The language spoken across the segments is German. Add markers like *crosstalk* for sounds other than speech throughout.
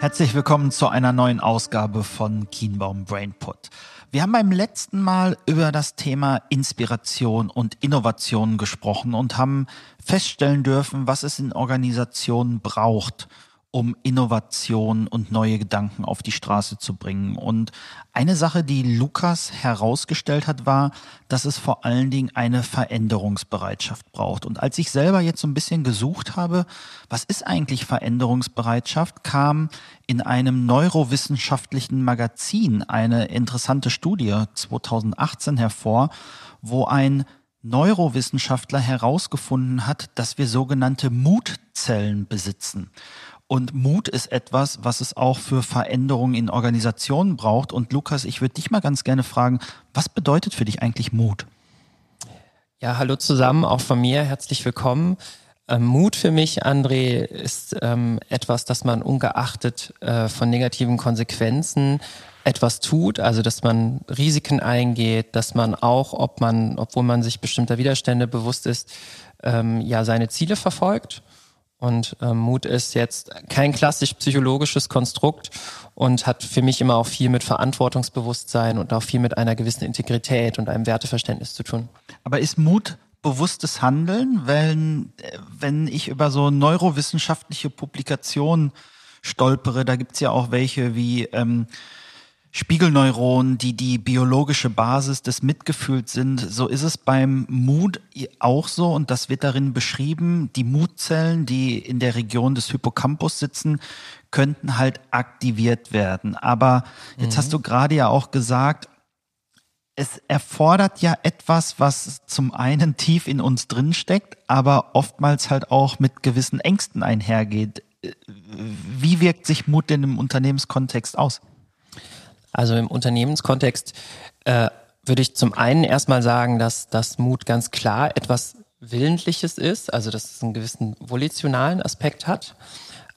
Herzlich willkommen zu einer neuen Ausgabe von Kienbaum Brainput. Wir haben beim letzten Mal über das Thema Inspiration und Innovation gesprochen und haben feststellen dürfen, was es in Organisationen braucht, um Innovation und neue Gedanken auf die Straße zu bringen. Und eine Sache, die Lukas herausgestellt hat, war, dass es vor allen Dingen eine Veränderungsbereitschaft braucht. Und als ich selber jetzt so ein bisschen gesucht habe, was ist eigentlich Veränderungsbereitschaft, kam in einem neurowissenschaftlichen Magazin eine interessante Studie 2018 hervor, wo ein Neurowissenschaftler herausgefunden hat, dass wir sogenannte Mutzellen besitzen. Und Mut ist etwas, was es auch für Veränderungen in Organisationen braucht. Und Lukas, ich würde dich mal ganz gerne fragen, was bedeutet für dich eigentlich Mut? Ja, hallo zusammen, auch von mir, herzlich willkommen. Ähm, Mut für mich, André, ist ähm, etwas, dass man ungeachtet äh, von negativen Konsequenzen etwas tut, also dass man Risiken eingeht, dass man auch, ob man, obwohl man sich bestimmter Widerstände bewusst ist, ähm, ja seine Ziele verfolgt und ähm, Mut ist jetzt kein klassisch psychologisches Konstrukt und hat für mich immer auch viel mit Verantwortungsbewusstsein und auch viel mit einer gewissen Integrität und einem Werteverständnis zu tun. Aber ist Mut bewusstes Handeln, wenn, wenn ich über so neurowissenschaftliche Publikationen stolpere, da gibt's ja auch welche wie ähm, Spiegelneuronen, die die biologische Basis des Mitgefühls sind. So ist es beim Mut auch so und das wird darin beschrieben. Die Mutzellen, die in der Region des Hippocampus sitzen, könnten halt aktiviert werden. Aber jetzt mhm. hast du gerade ja auch gesagt, es erfordert ja etwas, was zum einen tief in uns drin steckt, aber oftmals halt auch mit gewissen Ängsten einhergeht. Wie wirkt sich Mut denn im Unternehmenskontext aus? Also im Unternehmenskontext äh, würde ich zum einen erstmal sagen, dass das Mut ganz klar etwas Willentliches ist, also dass es einen gewissen volitionalen Aspekt hat.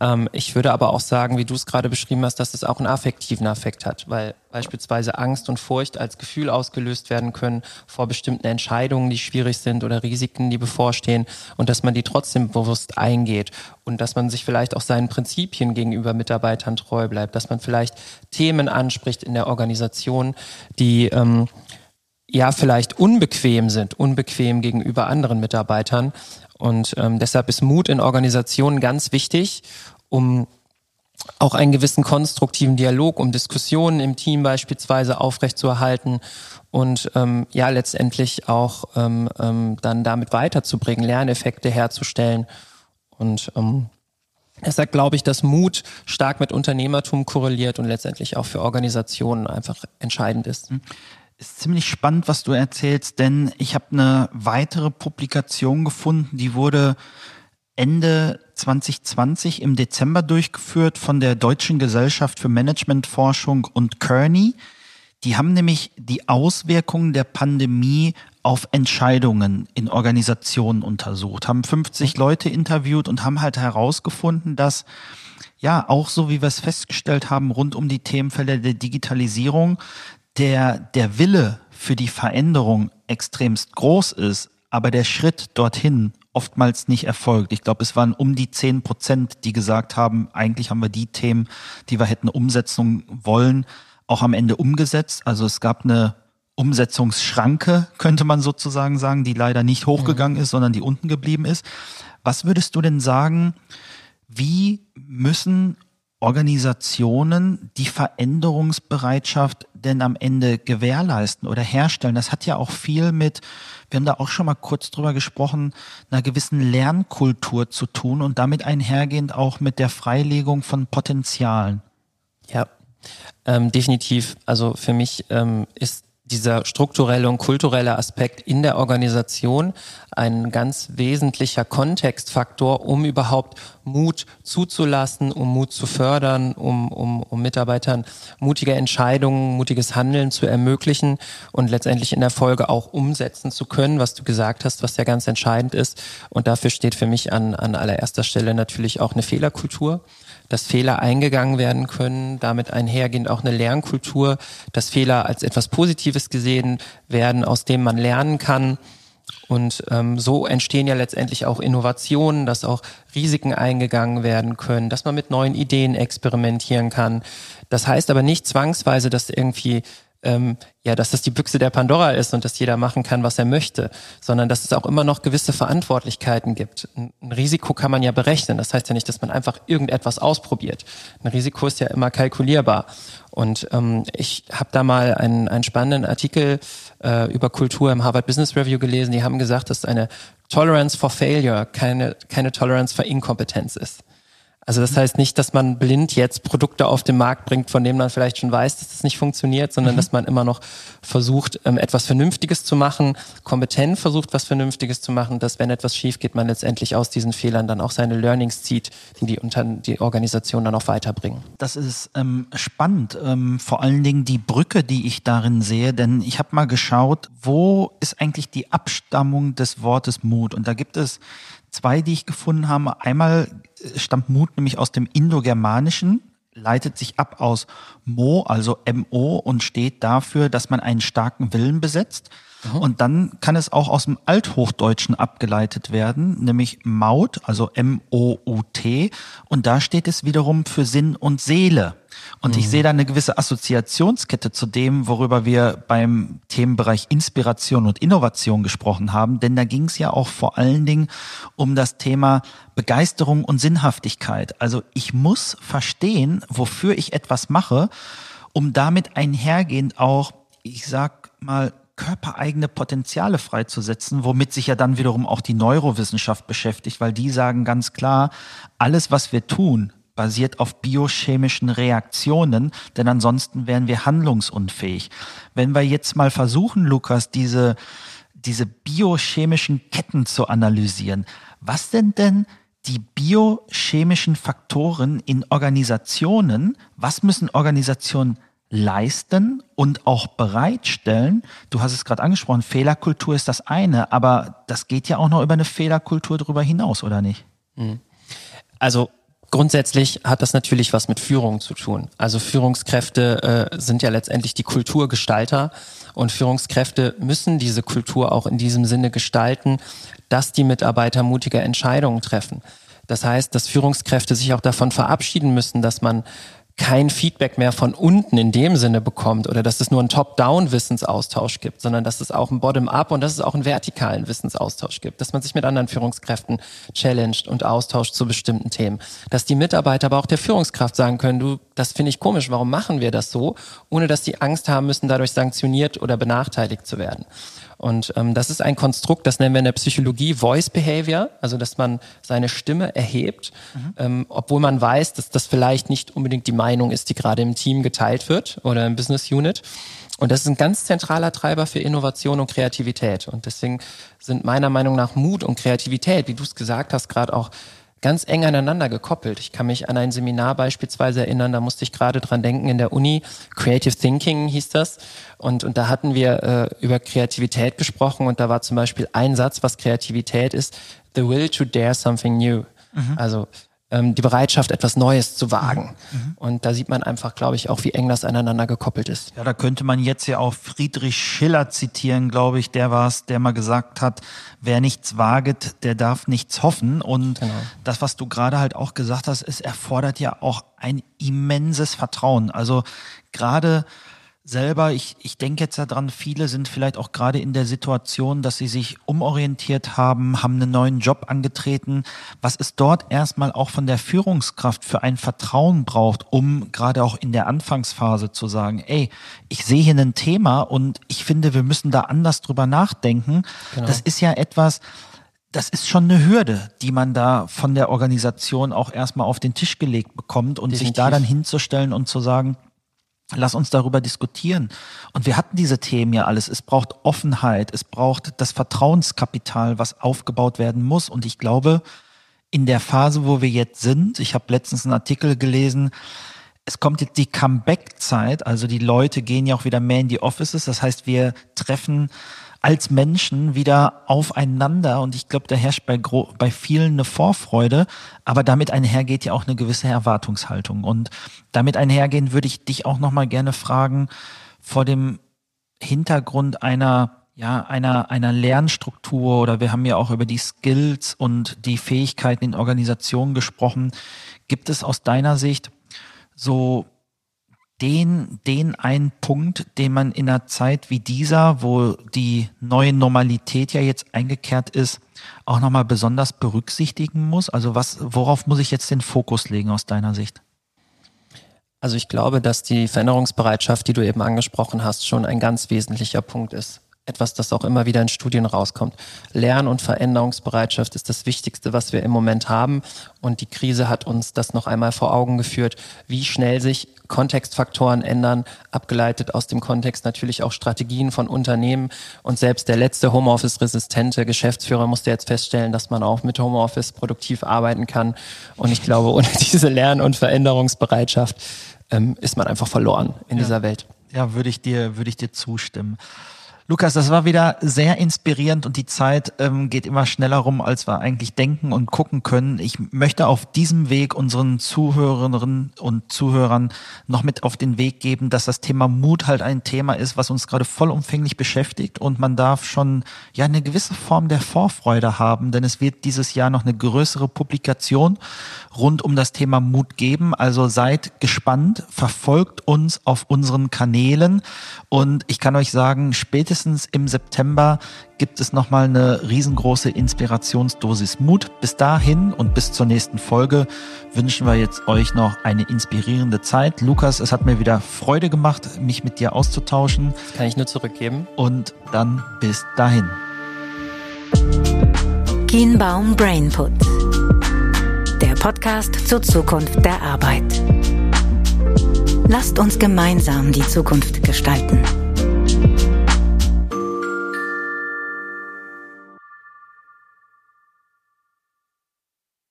Ähm, ich würde aber auch sagen, wie du es gerade beschrieben hast, dass es auch einen affektiven Effekt hat, weil beispielsweise Angst und Furcht als Gefühl ausgelöst werden können vor bestimmten Entscheidungen, die schwierig sind oder Risiken, die bevorstehen und dass man die trotzdem bewusst eingeht und dass man sich vielleicht auch seinen Prinzipien gegenüber Mitarbeitern treu bleibt, dass man vielleicht Themen anspricht in der Organisation, die ähm, ja vielleicht unbequem sind, unbequem gegenüber anderen Mitarbeitern und ähm, deshalb ist Mut in Organisationen ganz wichtig, um auch einen gewissen konstruktiven Dialog, um Diskussionen im Team beispielsweise aufrechtzuerhalten und ähm, ja letztendlich auch ähm, ähm, dann damit weiterzubringen, Lerneffekte herzustellen. Und ähm, deshalb glaube ich, dass Mut stark mit Unternehmertum korreliert und letztendlich auch für Organisationen einfach entscheidend ist. Mhm ist ziemlich spannend, was du erzählst, denn ich habe eine weitere Publikation gefunden, die wurde Ende 2020 im Dezember durchgeführt von der Deutschen Gesellschaft für Managementforschung und Kearney. Die haben nämlich die Auswirkungen der Pandemie auf Entscheidungen in Organisationen untersucht, haben 50 Leute interviewt und haben halt herausgefunden, dass ja, auch so wie wir es festgestellt haben, rund um die Themenfelder der Digitalisierung, der, der Wille für die Veränderung extremst groß ist, aber der Schritt dorthin oftmals nicht erfolgt. Ich glaube, es waren um die zehn Prozent, die gesagt haben, eigentlich haben wir die Themen, die wir hätten umsetzen wollen, auch am Ende umgesetzt. Also es gab eine Umsetzungsschranke, könnte man sozusagen sagen, die leider nicht hochgegangen mhm. ist, sondern die unten geblieben ist. Was würdest du denn sagen, wie müssen Organisationen die Veränderungsbereitschaft denn am Ende gewährleisten oder herstellen? Das hat ja auch viel mit, wir haben da auch schon mal kurz drüber gesprochen, einer gewissen Lernkultur zu tun und damit einhergehend auch mit der Freilegung von Potenzialen. Ja, ähm, definitiv. Also für mich ähm, ist dieser strukturelle und kulturelle Aspekt in der Organisation ein ganz wesentlicher Kontextfaktor, um überhaupt Mut zuzulassen, um Mut zu fördern, um, um, um Mitarbeitern mutige Entscheidungen, mutiges Handeln zu ermöglichen und letztendlich in der Folge auch umsetzen zu können, was du gesagt hast, was ja ganz entscheidend ist. Und dafür steht für mich an, an allererster Stelle natürlich auch eine Fehlerkultur dass Fehler eingegangen werden können, damit einhergehend auch eine Lernkultur, dass Fehler als etwas Positives gesehen werden, aus dem man lernen kann. Und ähm, so entstehen ja letztendlich auch Innovationen, dass auch Risiken eingegangen werden können, dass man mit neuen Ideen experimentieren kann. Das heißt aber nicht zwangsweise, dass irgendwie ähm, ja, dass das die Büchse der Pandora ist und dass jeder machen kann, was er möchte, sondern dass es auch immer noch gewisse Verantwortlichkeiten gibt. Ein, Risiko kann man ja berechnen. Das heißt ja nicht, dass man einfach irgendetwas ausprobiert. Ein Risiko ist ja immer kalkulierbar. Und ähm, ich habe da mal einen, einen spannenden Artikel äh, über Kultur im Harvard Business Review gelesen. Die haben gesagt, dass eine Tolerance for Failure keine, keine Tolerance für Inkompetenz ist. Also das heißt nicht, dass man blind jetzt Produkte auf den Markt bringt, von denen man vielleicht schon weiß, dass das nicht funktioniert, sondern mhm. dass man immer noch versucht, ähm, etwas Vernünftiges zu machen, kompetent versucht, was Vernünftiges zu machen, dass wenn etwas schief geht, man letztendlich aus diesen Fehlern dann auch seine Learnings zieht, die die, unter, die Organisation dann auch weiterbringen. Das ist ähm, spannend, ähm, vor allen Dingen die Brücke, die ich darin sehe, denn ich habe mal geschaut, wo ist eigentlich die Abstammung des Wortes Mut? Und da gibt es zwei, die ich gefunden habe. Einmal stammt Mut nämlich aus dem Indogermanischen, leitet sich ab aus Mo, also MO und steht dafür, dass man einen starken Willen besetzt. Mhm. Und dann kann es auch aus dem Althochdeutschen abgeleitet werden, nämlich Maut, also M-O-U-T. Und da steht es wiederum für Sinn und Seele. Und mhm. ich sehe da eine gewisse Assoziationskette zu dem, worüber wir beim Themenbereich Inspiration und Innovation gesprochen haben. Denn da ging es ja auch vor allen Dingen um das Thema Begeisterung und Sinnhaftigkeit. Also ich muss verstehen, wofür ich etwas mache, um damit einhergehend auch, ich sag mal, körpereigene Potenziale freizusetzen, womit sich ja dann wiederum auch die Neurowissenschaft beschäftigt, weil die sagen ganz klar, alles, was wir tun, basiert auf biochemischen Reaktionen, denn ansonsten wären wir handlungsunfähig. Wenn wir jetzt mal versuchen, Lukas, diese, diese biochemischen Ketten zu analysieren, was sind denn die biochemischen Faktoren in Organisationen? Was müssen Organisationen leisten und auch bereitstellen. Du hast es gerade angesprochen, Fehlerkultur ist das eine, aber das geht ja auch noch über eine Fehlerkultur darüber hinaus, oder nicht? Mhm. Also Grundsätzlich hat das natürlich was mit Führung zu tun. Also Führungskräfte äh, sind ja letztendlich die Kulturgestalter und Führungskräfte müssen diese Kultur auch in diesem Sinne gestalten, dass die Mitarbeiter mutige Entscheidungen treffen. Das heißt, dass Führungskräfte sich auch davon verabschieden müssen, dass man kein Feedback mehr von unten in dem Sinne bekommt oder dass es nur einen Top-Down-Wissensaustausch gibt, sondern dass es auch einen Bottom-up und dass es auch einen vertikalen Wissensaustausch gibt, dass man sich mit anderen Führungskräften challenged und austauscht zu bestimmten Themen, dass die Mitarbeiter aber auch der Führungskraft sagen können, du, das finde ich komisch, warum machen wir das so, ohne dass die Angst haben müssen, dadurch sanktioniert oder benachteiligt zu werden. Und ähm, das ist ein Konstrukt, das nennen wir in der Psychologie Voice Behavior, also dass man seine Stimme erhebt, mhm. ähm, obwohl man weiß, dass das vielleicht nicht unbedingt die Meinung ist, die gerade im Team geteilt wird oder im Business Unit. Und das ist ein ganz zentraler Treiber für Innovation und Kreativität. Und deswegen sind meiner Meinung nach Mut und Kreativität, wie du es gesagt hast, gerade auch ganz eng aneinander gekoppelt. Ich kann mich an ein Seminar beispielsweise erinnern, da musste ich gerade dran denken in der Uni, Creative Thinking hieß das. Und, und da hatten wir äh, über Kreativität gesprochen und da war zum Beispiel ein Satz, was Kreativität ist, the will to dare something new. Mhm. Also ähm, die Bereitschaft, etwas Neues zu wagen. Mhm. Und da sieht man einfach, glaube ich, auch, wie eng das aneinander gekoppelt ist. Ja, da könnte man jetzt ja auch Friedrich Schiller zitieren, glaube ich, der war es, der mal gesagt hat, wer nichts waget, der darf nichts hoffen. Und genau. das, was du gerade halt auch gesagt hast, es erfordert ja auch ein immenses Vertrauen. Also gerade selber, ich, ich denke jetzt daran, viele sind vielleicht auch gerade in der Situation, dass sie sich umorientiert haben, haben einen neuen Job angetreten, was es dort erstmal auch von der Führungskraft für ein Vertrauen braucht, um gerade auch in der Anfangsphase zu sagen, ey, ich sehe hier ein Thema und ich finde, wir müssen da anders drüber nachdenken. Genau. Das ist ja etwas, das ist schon eine Hürde, die man da von der Organisation auch erstmal auf den Tisch gelegt bekommt und Definitiv. sich da dann hinzustellen und zu sagen, Lass uns darüber diskutieren. Und wir hatten diese Themen ja alles. Es braucht Offenheit, es braucht das Vertrauenskapital, was aufgebaut werden muss. Und ich glaube, in der Phase, wo wir jetzt sind, ich habe letztens einen Artikel gelesen, es kommt jetzt die Comeback-Zeit, also die Leute gehen ja auch wieder mehr in die Offices. Das heißt, wir treffen als Menschen wieder aufeinander und ich glaube, da herrscht bei, bei vielen eine Vorfreude, aber damit einhergeht ja auch eine gewisse Erwartungshaltung und damit einhergehend würde ich dich auch nochmal gerne fragen, vor dem Hintergrund einer ja, einer, einer Lernstruktur oder wir haben ja auch über die Skills und die Fähigkeiten in Organisationen gesprochen. Gibt es aus deiner Sicht so den, den einen Punkt, den man in einer Zeit wie dieser, wo die neue Normalität ja jetzt eingekehrt ist, auch nochmal besonders berücksichtigen muss? Also was, worauf muss ich jetzt den Fokus legen aus deiner Sicht? Also ich glaube, dass die Veränderungsbereitschaft, die du eben angesprochen hast, schon ein ganz wesentlicher Punkt ist etwas, das auch immer wieder in Studien rauskommt. Lern- und Veränderungsbereitschaft ist das Wichtigste, was wir im Moment haben. Und die Krise hat uns das noch einmal vor Augen geführt, wie schnell sich Kontextfaktoren ändern, abgeleitet aus dem Kontext natürlich auch Strategien von Unternehmen. Und selbst der letzte Homeoffice-resistente Geschäftsführer musste jetzt feststellen, dass man auch mit Homeoffice produktiv arbeiten kann. Und ich glaube, ohne *laughs* diese Lern- und Veränderungsbereitschaft ähm, ist man einfach verloren in ja. dieser Welt. Ja, würde ich dir, würde ich dir zustimmen. Lukas, das war wieder sehr inspirierend und die Zeit ähm, geht immer schneller rum, als wir eigentlich denken und gucken können. Ich möchte auf diesem Weg unseren Zuhörerinnen und Zuhörern noch mit auf den Weg geben, dass das Thema Mut halt ein Thema ist, was uns gerade vollumfänglich beschäftigt und man darf schon ja eine gewisse Form der Vorfreude haben, denn es wird dieses Jahr noch eine größere Publikation rund um das Thema Mut geben. Also seid gespannt, verfolgt uns auf unseren Kanälen und ich kann euch sagen, spätestens spätestens im September gibt es nochmal eine riesengroße Inspirationsdosis Mut. Bis dahin und bis zur nächsten Folge wünschen wir jetzt euch noch eine inspirierende Zeit. Lukas, es hat mir wieder Freude gemacht, mich mit dir auszutauschen. Das kann ich nur zurückgeben. Und dann bis dahin. Kienbaum Brainput. Der Podcast zur Zukunft der Arbeit. Lasst uns gemeinsam die Zukunft gestalten.